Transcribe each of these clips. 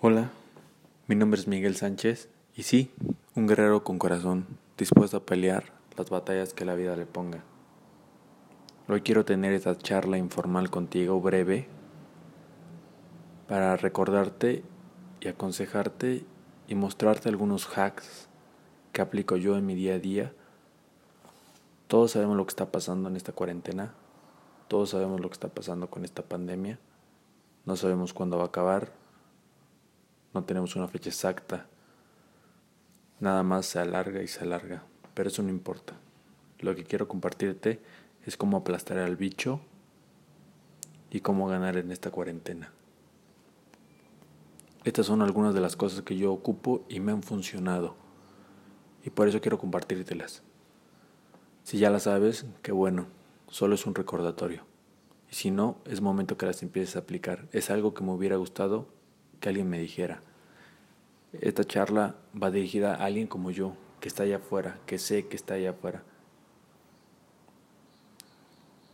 Hola, mi nombre es Miguel Sánchez y sí, un guerrero con corazón, dispuesto a pelear las batallas que la vida le ponga. Hoy quiero tener esta charla informal contigo, breve, para recordarte y aconsejarte y mostrarte algunos hacks que aplico yo en mi día a día. Todos sabemos lo que está pasando en esta cuarentena, todos sabemos lo que está pasando con esta pandemia, no sabemos cuándo va a acabar, no tenemos una fecha exacta. Nada más se alarga y se alarga, pero eso no importa. Lo que quiero compartirte es cómo aplastar al bicho y cómo ganar en esta cuarentena. Estas son algunas de las cosas que yo ocupo y me han funcionado. Y por eso quiero compartírtelas. Si ya las sabes, qué bueno, solo es un recordatorio. Y si no, es momento que las empieces a aplicar. Es algo que me hubiera gustado que alguien me dijera. Esta charla va dirigida a alguien como yo, que está allá afuera, que sé que está allá afuera.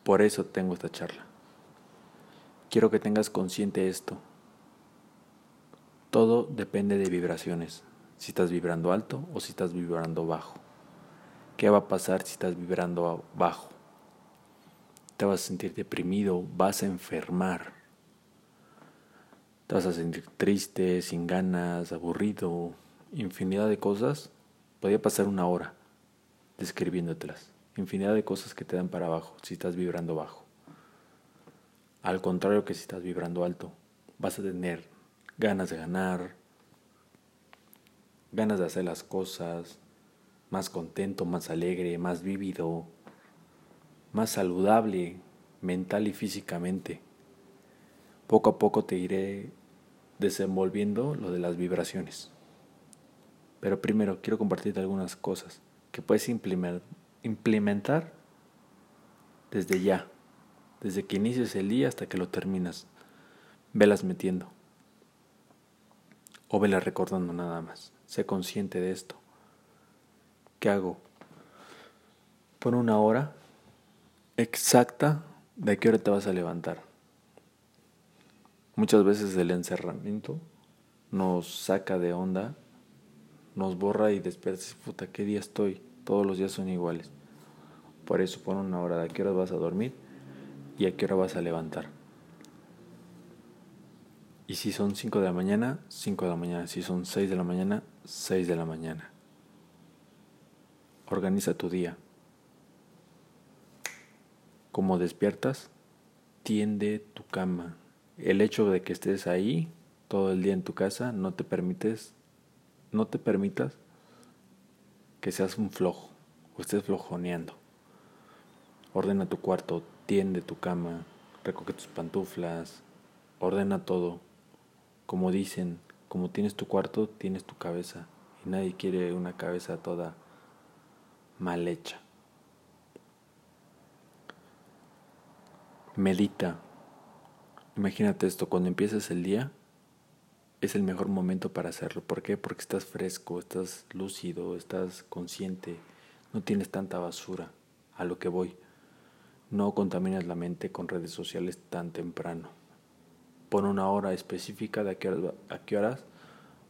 Por eso tengo esta charla. Quiero que tengas consciente esto. Todo depende de vibraciones. Si estás vibrando alto o si estás vibrando bajo. ¿Qué va a pasar si estás vibrando bajo? Te vas a sentir deprimido, vas a enfermar te vas a sentir triste, sin ganas, aburrido, infinidad de cosas. Podría pasar una hora describiéndotelas. Infinidad de cosas que te dan para abajo si estás vibrando bajo. Al contrario que si estás vibrando alto, vas a tener ganas de ganar, ganas de hacer las cosas, más contento, más alegre, más vívido, más saludable mental y físicamente poco a poco te iré desenvolviendo lo de las vibraciones. Pero primero quiero compartirte algunas cosas que puedes implementar desde ya, desde que inicies el día hasta que lo terminas. Velas metiendo. O velas recordando nada más. Sé consciente de esto. ¿Qué hago? Pon una hora exacta de qué hora te vas a levantar. Muchas veces el encerramiento nos saca de onda, nos borra y despierta. Puta, ¿qué día estoy? Todos los días son iguales. Por eso pon una hora de a qué hora vas a dormir y a qué hora vas a levantar. Y si son 5 de la mañana, 5 de la mañana. Si son 6 de la mañana, 6 de la mañana. Organiza tu día. Como despiertas, tiende tu cama el hecho de que estés ahí todo el día en tu casa no te permites, no te permitas que seas un flojo o estés flojoneando. Ordena tu cuarto, tiende tu cama, recoge tus pantuflas, ordena todo. Como dicen, como tienes tu cuarto, tienes tu cabeza. Y nadie quiere una cabeza toda mal hecha. Medita, Imagínate esto, cuando empiezas el día es el mejor momento para hacerlo. ¿Por qué? Porque estás fresco, estás lúcido, estás consciente, no tienes tanta basura a lo que voy. No contaminas la mente con redes sociales tan temprano. Pon una hora específica de a qué horas, a qué horas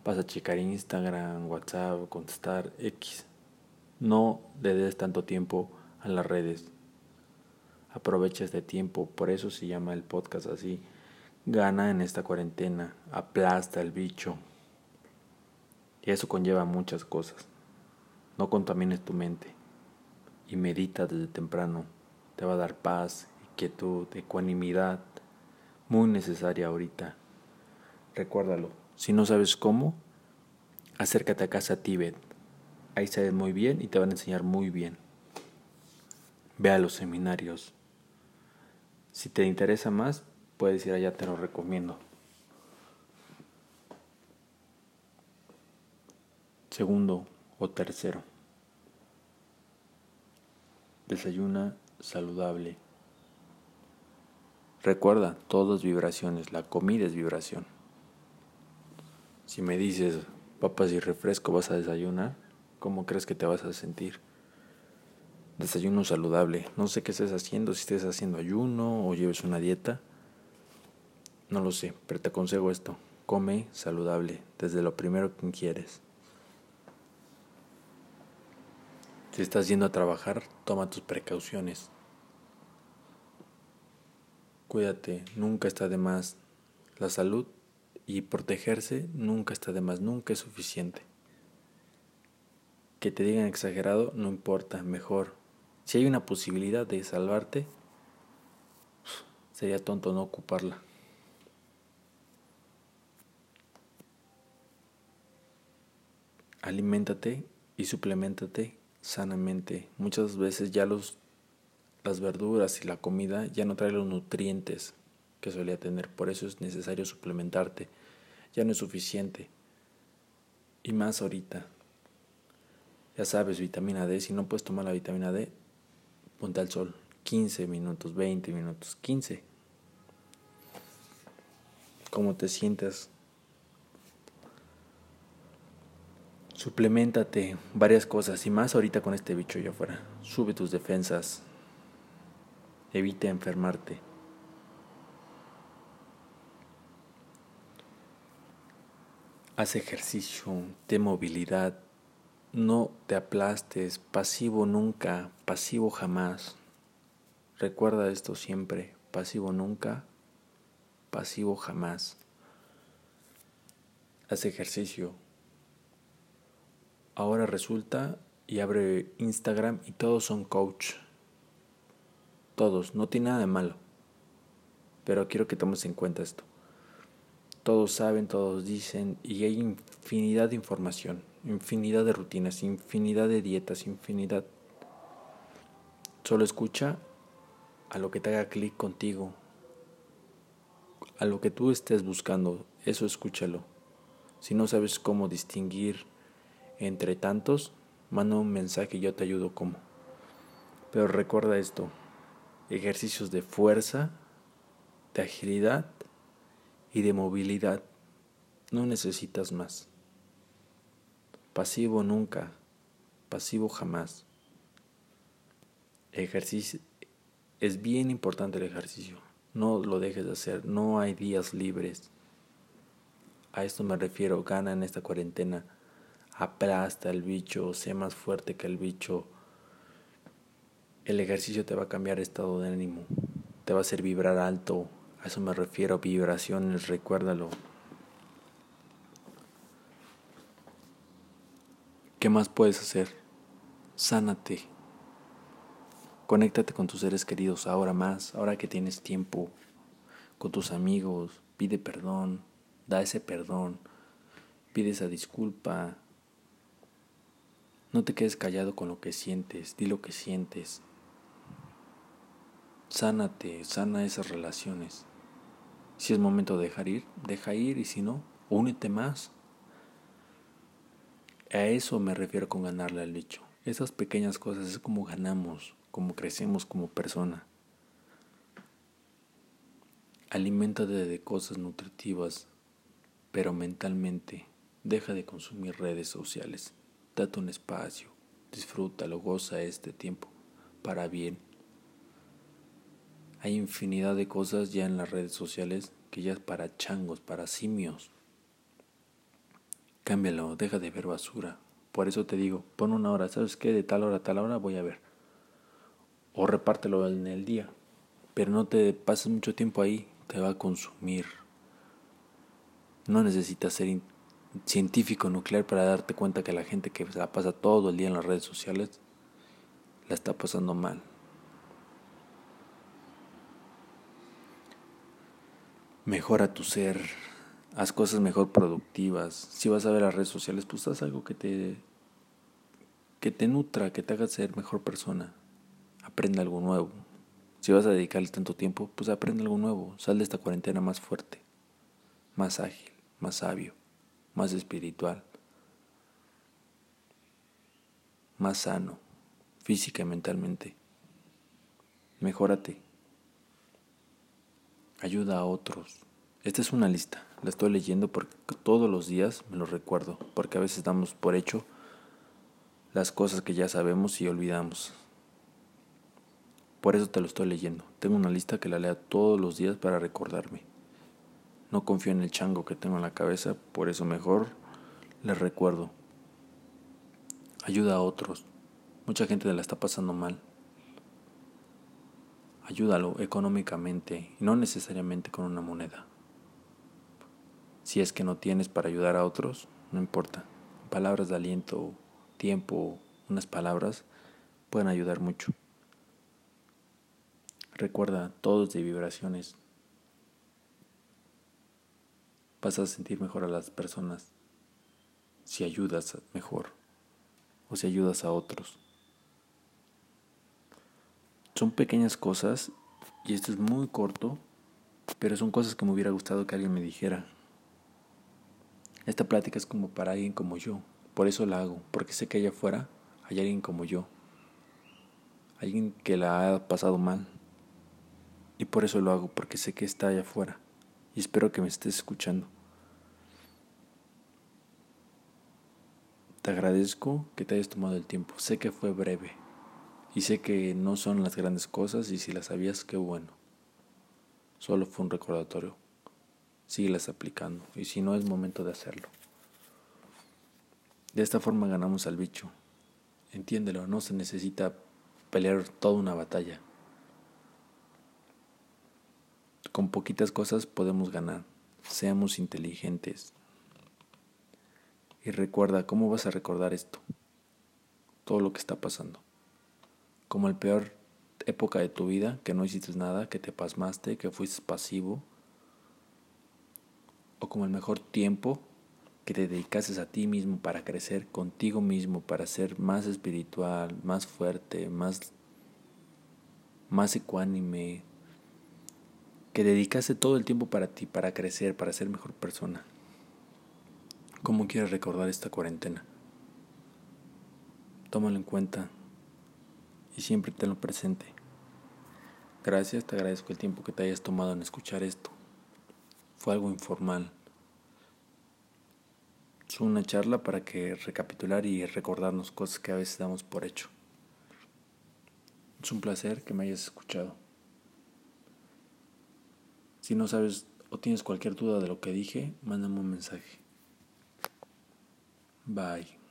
vas a checar Instagram, WhatsApp, contestar X. No le des tanto tiempo a las redes. Aprovecha este tiempo, por eso se llama el podcast así Gana en esta cuarentena, aplasta el bicho. Y eso conlleva muchas cosas. No contamines tu mente y medita desde temprano. Te va a dar paz, quietud, ecuanimidad, muy necesaria ahorita. Recuérdalo, si no sabes cómo, acércate a casa Tíbet. Ahí sabes muy bien y te van a enseñar muy bien. Ve a los seminarios. Si te interesa más, puedes ir allá, te lo recomiendo. Segundo o tercero. Desayuna saludable. Recuerda, todo es vibraciones, la comida es vibración. Si me dices papas y refresco vas a desayunar, ¿cómo crees que te vas a sentir? Desayuno saludable. No sé qué estés haciendo, si estés haciendo ayuno o lleves una dieta no lo sé, pero te aconsejo esto. come saludable, desde lo primero que quieres. Si estás yendo a trabajar, toma tus precauciones. Cuídate, nunca está de más. La salud y protegerse nunca está de más, nunca es suficiente. Que te digan exagerado no importa, mejor. Si hay una posibilidad de salvarte, sería tonto no ocuparla. Aliméntate y suplementate sanamente. Muchas veces ya los las verduras y la comida ya no traen los nutrientes que solía tener, por eso es necesario suplementarte. Ya no es suficiente. Y más ahorita. Ya sabes, vitamina D, si no puedes tomar la vitamina D, ponte al sol. 15 minutos, 20 minutos, 15. ¿Cómo te sientes? Suplementate varias cosas y más ahorita con este bicho allá afuera. Sube tus defensas. Evita enfermarte. Haz ejercicio de movilidad. No te aplastes. Pasivo nunca. Pasivo jamás. Recuerda esto siempre. Pasivo nunca. Pasivo jamás. Haz ejercicio. Ahora resulta y abre Instagram y todos son coach. Todos. No tiene nada de malo. Pero quiero que tomes en cuenta esto. Todos saben, todos dicen y hay infinidad de información, infinidad de rutinas, infinidad de dietas, infinidad. Solo escucha a lo que te haga clic contigo, a lo que tú estés buscando, eso escúchalo. Si no sabes cómo distinguir entre tantos, manda un mensaje y yo te ayudo cómo. Pero recuerda esto, ejercicios de fuerza, de agilidad y de movilidad. No necesitas más. Pasivo nunca, pasivo jamás. Ejercicio es bien importante el ejercicio. No lo dejes de hacer. No hay días libres. A esto me refiero. Gana en esta cuarentena. Aplasta al bicho. Sé más fuerte que el bicho. El ejercicio te va a cambiar estado de ánimo. Te va a hacer vibrar alto. A eso me refiero, vibraciones, recuérdalo. ¿Qué más puedes hacer? Sánate. Conéctate con tus seres queridos ahora más, ahora que tienes tiempo, con tus amigos, pide perdón, da ese perdón, pide esa disculpa. No te quedes callado con lo que sientes, di lo que sientes. Sánate, sana esas relaciones. Si es momento de dejar ir, deja ir y si no, únete más. A eso me refiero con ganarle al bicho. Esas pequeñas cosas es como ganamos, como crecemos como persona. Aliméntate de cosas nutritivas, pero mentalmente deja de consumir redes sociales. Date un espacio, disfrútalo, goza este tiempo para bien hay infinidad de cosas ya en las redes sociales que ya es para changos, para simios. Cámbialo, deja de ver basura. Por eso te digo, pon una hora, ¿sabes qué? De tal hora a tal hora voy a ver. O repártelo en el día. Pero no te pases mucho tiempo ahí, te va a consumir. No necesitas ser científico nuclear para darte cuenta que la gente que se la pasa todo el día en las redes sociales la está pasando mal. mejora tu ser, haz cosas mejor productivas. Si vas a ver las redes sociales, pues haz algo que te que te nutra, que te haga ser mejor persona. Aprende algo nuevo. Si vas a dedicarle tanto tiempo, pues aprende algo nuevo. Sal de esta cuarentena más fuerte, más ágil, más sabio, más espiritual, más sano, física y mentalmente. Mejórate ayuda a otros. Esta es una lista, la estoy leyendo porque todos los días me lo recuerdo, porque a veces damos por hecho las cosas que ya sabemos y olvidamos. Por eso te lo estoy leyendo. Tengo una lista que la lea todos los días para recordarme. No confío en el chango que tengo en la cabeza, por eso mejor les recuerdo. Ayuda a otros. Mucha gente la está pasando mal. Ayúdalo económicamente y no necesariamente con una moneda. Si es que no tienes para ayudar a otros, no importa. Palabras de aliento, tiempo, unas palabras pueden ayudar mucho. Recuerda, todos de vibraciones. Vas a sentir mejor a las personas si ayudas mejor o si ayudas a otros. Son pequeñas cosas y esto es muy corto, pero son cosas que me hubiera gustado que alguien me dijera. Esta plática es como para alguien como yo, por eso la hago, porque sé que allá afuera hay alguien como yo, alguien que la ha pasado mal. Y por eso lo hago, porque sé que está allá afuera y espero que me estés escuchando. Te agradezco que te hayas tomado el tiempo. Sé que fue breve y sé que no son las grandes cosas y si las sabías, qué bueno. Solo fue un recordatorio síguelas aplicando y si no es momento de hacerlo. De esta forma ganamos al bicho. Entiéndelo, no se necesita pelear toda una batalla. Con poquitas cosas podemos ganar. Seamos inteligentes. Y recuerda, ¿cómo vas a recordar esto? Todo lo que está pasando. Como el peor época de tu vida, que no hiciste nada, que te pasmaste, que fuiste pasivo, como el mejor tiempo que te dedicases a ti mismo para crecer contigo mismo, para ser más espiritual, más fuerte, más, más ecuánime, que dedicase todo el tiempo para ti, para crecer, para ser mejor persona. ¿Cómo quieres recordar esta cuarentena? Tómalo en cuenta y siempre tenlo presente. Gracias, te agradezco el tiempo que te hayas tomado en escuchar esto. Fue algo informal. Es una charla para que recapitular y recordarnos cosas que a veces damos por hecho. Es un placer que me hayas escuchado. Si no sabes o tienes cualquier duda de lo que dije, mándame un mensaje. Bye.